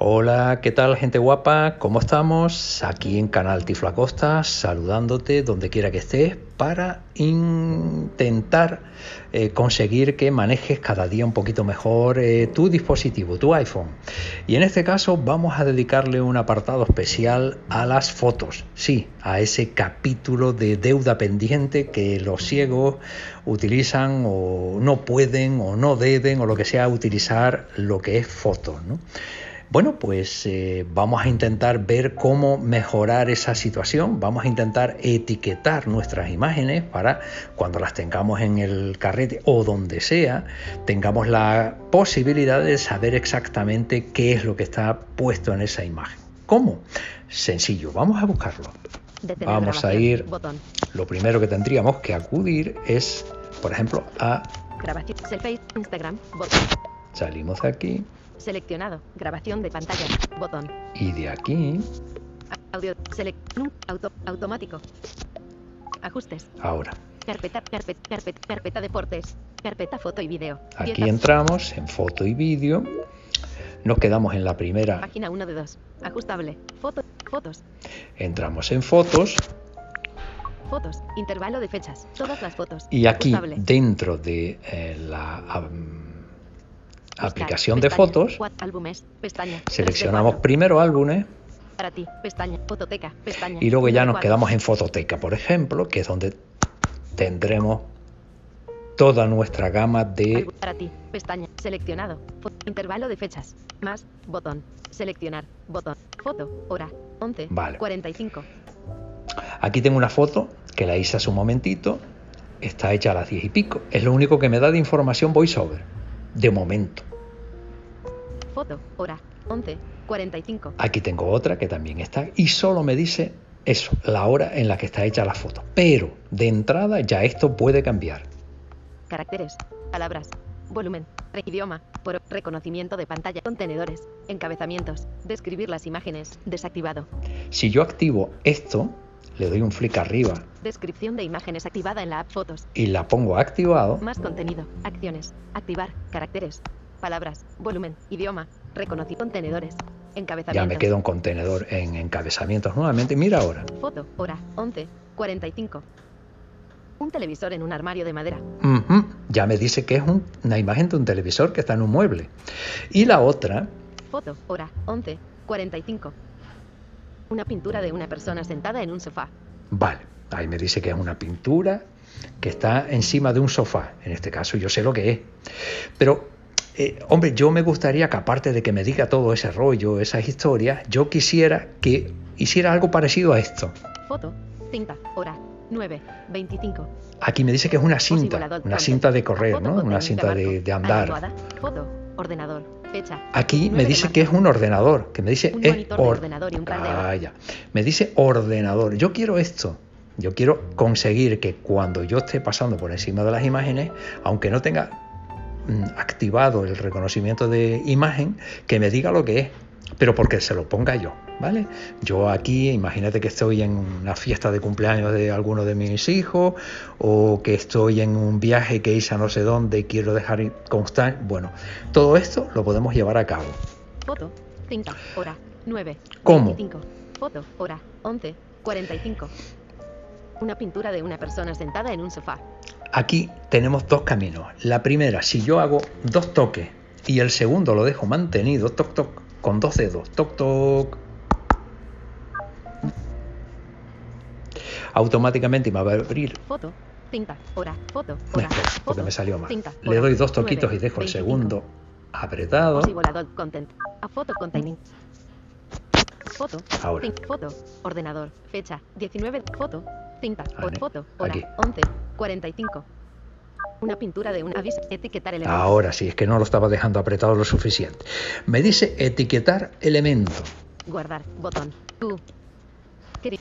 Hola, ¿qué tal gente guapa? ¿Cómo estamos? Aquí en Canal Tiflacosta, saludándote donde quiera que estés para intentar eh, conseguir que manejes cada día un poquito mejor eh, tu dispositivo, tu iPhone. Y en este caso vamos a dedicarle un apartado especial a las fotos, sí, a ese capítulo de deuda pendiente que los ciegos utilizan o no pueden o no deben o lo que sea utilizar lo que es fotos, ¿no? Bueno, pues eh, vamos a intentar ver cómo mejorar esa situación, vamos a intentar etiquetar nuestras imágenes para cuando las tengamos en el carrete o donde sea, tengamos la posibilidad de saber exactamente qué es lo que está puesto en esa imagen. ¿Cómo? Sencillo, vamos a buscarlo. vamos a ir, lo primero que tendríamos que acudir es, por ejemplo, a... Instagram, Salimos de aquí. Seleccionado. Grabación de pantalla. Botón. Y de aquí. Audio. Select. Auto. Automático. Ajustes. Ahora. Carpeta, carpeta, carpeta, carpeta deportes. Carpeta foto y vídeo. Aquí entramos en foto y vídeo. Nos quedamos en la primera. Página 1 de 2. Ajustable. Foto, fotos. Entramos en fotos. Fotos. Intervalo de fechas. Todas las fotos. Y aquí dentro de eh, la um, aplicación de fotos, seleccionamos primero álbumes para ti, pestaña, fototeca, pestaña, y luego ya nos quedamos en fototeca, por ejemplo, que es donde tendremos toda nuestra gama de... Para ti, pestaña, seleccionado, intervalo de fechas, más, botón, seleccionar, botón, foto, hora, 11, vale. 45. Aquí tengo una foto que la hice hace un momentito, está hecha a las 10 y pico, es lo único que me da de información VoiceOver, de momento. Foto, hora, 11, 45. Aquí tengo otra que también está y solo me dice eso, la hora en la que está hecha la foto. Pero de entrada ya esto puede cambiar. Caracteres, palabras, volumen, idioma, por reconocimiento de pantalla, contenedores, encabezamientos, describir las imágenes, desactivado. Si yo activo esto, le doy un flick arriba. Descripción de imágenes activada en la app Fotos. Y la pongo activado. Más contenido, acciones, activar, caracteres, palabras, volumen, idioma, reconocí contenedores, encabezamientos. Ya me quedo un contenedor en encabezamientos nuevamente. Mira ahora. Foto, hora, 11, 45. Un televisor en un armario de madera. Ya me dice que es una imagen de un televisor que está en un mueble. Y la otra. Foto, hora, 11, 45. Una pintura de una persona sentada en un sofá. Vale, ahí me dice que es una pintura que está encima de un sofá. En este caso yo sé lo que es. Pero eh, hombre, yo me gustaría que aparte de que me diga todo ese rollo, esas historias, yo quisiera que hiciera algo parecido a esto. Foto, cinta, hora, 9, 25. Aquí me dice que es una cinta, una cinta de correr, ¿no? Una cinta de, andar. Foto, ordenador, fecha. Aquí me dice que es un ordenador, que me dice es ordenador y un ah, Me dice ordenador. Yo quiero esto. Yo quiero conseguir que cuando yo esté pasando por encima de las imágenes, aunque no tenga activado el reconocimiento de imagen que me diga lo que es, pero porque se lo ponga yo, ¿vale? Yo aquí, imagínate que estoy en una fiesta de cumpleaños de alguno de mis hijos o que estoy en un viaje que hice a no sé dónde y quiero dejar constar, bueno, todo esto lo podemos llevar a cabo. Foto, 5, hora, 9, ¿Cómo? Foto, hora, 11, 45. Una pintura de una persona sentada en un sofá. Aquí tenemos dos caminos. La primera, si yo hago dos toques y el segundo lo dejo mantenido, toc toc, con dos dedos, toc toc, automáticamente me va a abrir. Foto, cinta, hora, foto, hora, porque me salió mal. Le doy dos toquitos y dejo el segundo apretado. content, a foto containing. Foto, Ahora. foto, ordenador, fecha, 19, foto, cinta, foto, hora, 11, 45. Una pintura de un aviso, etiquetar elemento. Ahora sí, es que no lo estaba dejando apretado lo suficiente. Me dice etiquetar elemento. Guardar, botón.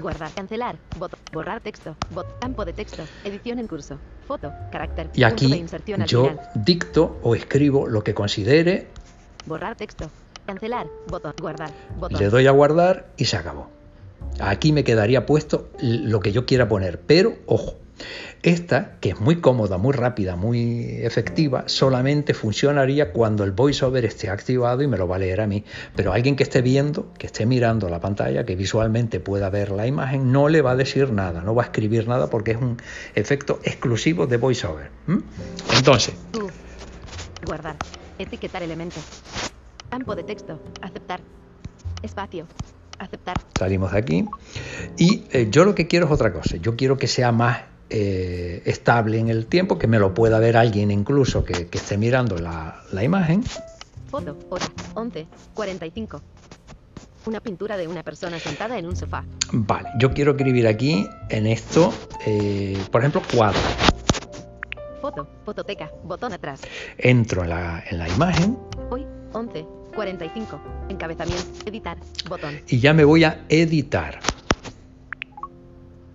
Guardar, cancelar, botón, borrar texto, bot, campo de texto, edición en curso, foto, carácter. Y aquí yo dicto o escribo lo que considere. Borrar texto, cancelar, botón, guardar, botón. Le doy a guardar y se acabó. Aquí me quedaría puesto lo que yo quiera poner, pero ojo, Esta, que es muy cómoda, muy rápida, muy efectiva, solamente funcionaría cuando el voiceover esté activado y me lo va a leer a mí. Pero alguien que esté viendo, que esté mirando la pantalla, que visualmente pueda ver la imagen, no le va a decir nada, no va a escribir nada porque es un efecto exclusivo de voiceover. Entonces. Guardar. Etiquetar elementos. Campo de texto. Aceptar. Espacio. Aceptar. Salimos de aquí. Y eh, yo lo que quiero es otra cosa. Yo quiero que sea más eh, estable en el tiempo, que me lo pueda ver alguien incluso que, esté mirando la, imagen. Foto, hora, 11, 45. Una pintura de una persona sentada en un sofá. Vale, yo quiero escribir aquí en esto, eh, por ejemplo, cuadro. Foto, fototeca, botón atrás. Entro en la, en la imagen. Hoy, 11, 45. Encabezamiento, editar, botón. Y ya me voy a editar.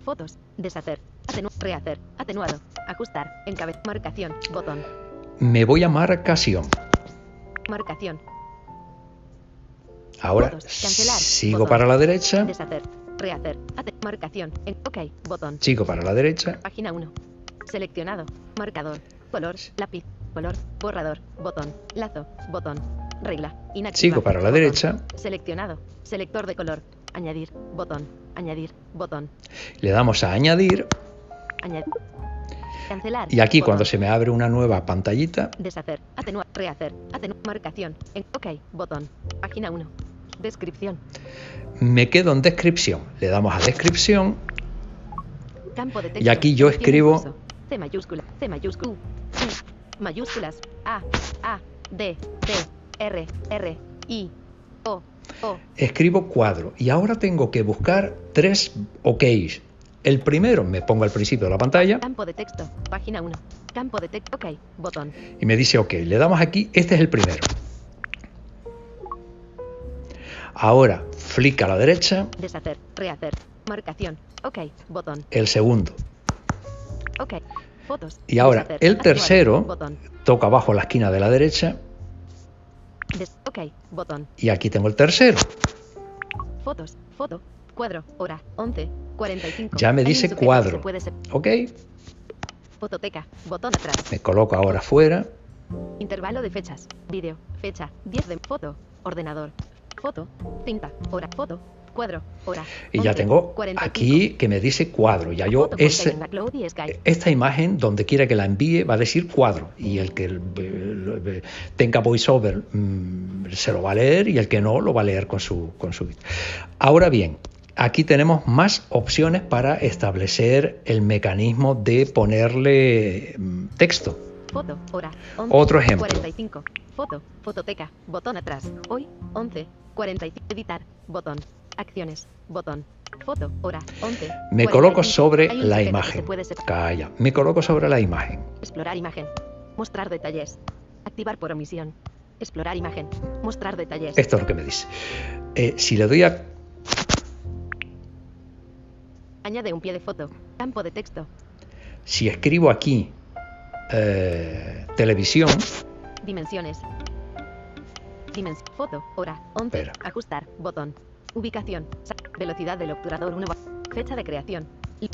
Fotos, deshacer, rehacer, atenuado, ajustar, encabez, marcación, botón. Me voy a marcación. Marcación. Ahora cancelar, sigo para la derecha. Deshacer, rehacer, marcación, en, ok, botón. Sigo para la derecha. Página 1. Seleccionado, marcador, color, lápiz, color, borrador, botón, lazo, botón, regla, inactiva. Sigo para la derecha. Seleccionado, selector de color, añadir, botón, añadir, botón. Le damos a añadir. Cancelar. Y aquí cuando se me abre una nueva pantallita. Deshacer, atenuar, rehacer, atenuar, marcación, en OK, botón, página 1. Descripción. Me quedo en descripción. Le damos a descripción. Campo de texto. Y aquí yo escribo C mayúscula, C mayúscula, U, mayúsculas, A, A, D, D, R, R, I, O, O. Escribo cuadro y ahora tengo que buscar tres OKs el primero me pongo al principio de la pantalla. Campo de texto, página 1. Campo de texto, ok, botón. Y me dice ok, le damos aquí, este es el primero. Ahora, flick a la derecha. Deshacer, rehacer, marcación, ok, botón. El segundo. Ok, fotos. Y ahora, el tercero, toca abajo la esquina de la derecha. Ok, botón. Y aquí tengo el tercero. Fotos, foto, cuadro, hora, 11, 45. Ya me dice cuadro. Ok. Fototeca, botón atrás. Me coloco ahora fuera. Intervalo de fechas. Vídeo, fecha, 10 de foto, ordenador, foto, cinta, hora, foto, cuadro, hora. Y ya tengo aquí que me dice cuadro. Ya yo es, esta imagen, donde quiera que la envíe, va a decir cuadro. Y el que tenga voiceover mm, se lo va a leer y el que no lo va a leer con su, con su. Ahora bien, Aquí tenemos más opciones para establecer el mecanismo de ponerle mm, texto. Foto, hora, Otro ejemplo. 45. Foto, fototeca, botón atrás. Hoy, 11, 45. Editar, botón. Acciones, botón. Foto, hora, 11. Me coloco sobre la imagen. Calla. Me coloco sobre la imagen. Explorar imagen. Mostrar detalles. Activar por omisión. Explorar imagen. Mostrar detalles. Esto es lo que me dice. Eh, si le doy a Añade un pie de foto. Campo de texto. Si escribo aquí eh, televisión. Dimensiones. Dimensión. Foto. Hora. 11. Ajustar. Botón. Ubicación. Velocidad del obturador 1. Fecha de creación.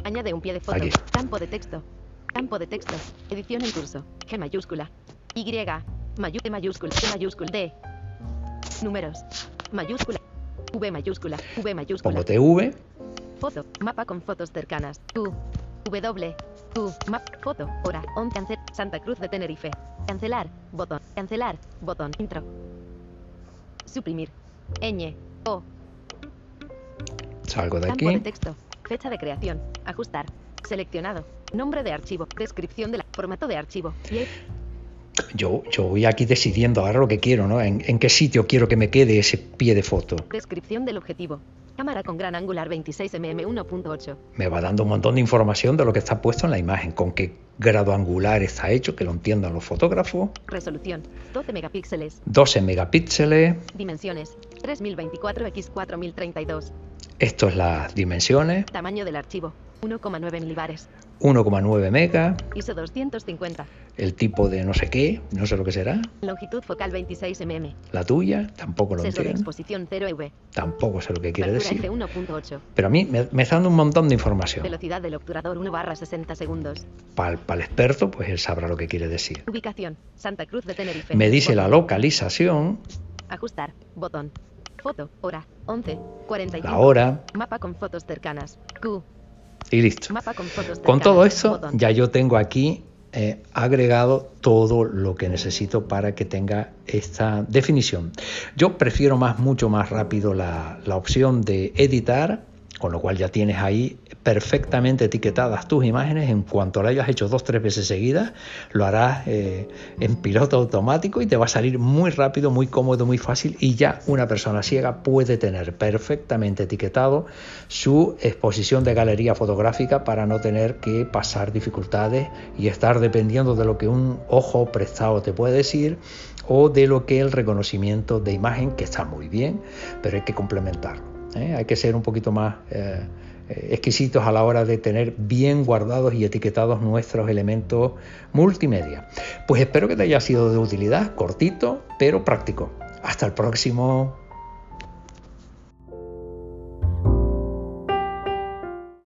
Añade un pie de foto. Campo de texto. Campo de texto. Edición en curso. G mayúscula. Y. Mayúscula. mayúscula. G mayúscula. D. Números. Mayúscula. V mayúscula. V mayúscula. Pongo TV. Foto. Mapa con fotos cercanas. U. W. U. Map. Foto. Hora. On. Cancel. Santa Cruz de Tenerife. Cancelar. Botón. Cancelar. Botón. Intro. Suprimir. Ñ. O. Salgo de Campo aquí. de texto. Fecha de creación. Ajustar. Seleccionado. Nombre de archivo. Descripción del formato de archivo. Yo, yo voy aquí decidiendo ahora lo que quiero, ¿no? En, en, qué sitio quiero que me quede ese pie de foto. Descripción del objetivo. Cámara con gran angular 26 mm 1.8. Me va dando un montón de información de lo que está puesto en la imagen, con qué grado angular está hecho, que lo entiendan los fotógrafos. Resolución 12 megapíxeles. 12 megapíxeles. Dimensiones 3024 x 4032. Esto es las dimensiones. Tamaño del archivo 1,9 milibares. 1,9 mega. ISO 250. El tipo de no sé qué, no sé lo que será. Longitud focal 26 mm. La tuya, tampoco lo de entiendo. exposición 0 EV. Tampoco sé lo que quiere Apertura decir. F1.8. Pero a mí me, me está dando un montón de información. Velocidad del obturador 1 barra 60 segundos. Para el experto, pues él sabrá lo que quiere decir. Ubicación. Santa Cruz de Tenerife. Me dice la localización, Ajustar. Botón. Foto. Hora. 11. 45. la hora Mapa con fotos cercanas. Q. y listo. Mapa con fotos cercanas. Con todo esto, Botón. ya yo tengo aquí eh, agregado todo lo que necesito para que tenga esta definición. Yo prefiero más, mucho más rápido la, la opción de editar, con lo cual ya tienes ahí perfectamente etiquetadas tus imágenes. En cuanto lo hayas hecho dos, tres veces seguidas, lo harás eh, en piloto automático y te va a salir muy rápido, muy cómodo, muy fácil. Y ya una persona ciega puede tener perfectamente etiquetado su exposición de galería fotográfica para no tener que pasar dificultades y estar dependiendo de lo que un ojo prestado te puede decir o de lo que el reconocimiento de imagen, que está muy bien, pero hay que complementarlo. ¿Eh? Hay que ser un poquito más eh, eh, exquisitos a la hora de tener bien guardados y etiquetados nuestros elementos multimedia. Pues espero que te haya sido de utilidad, cortito, pero práctico. Hasta el próximo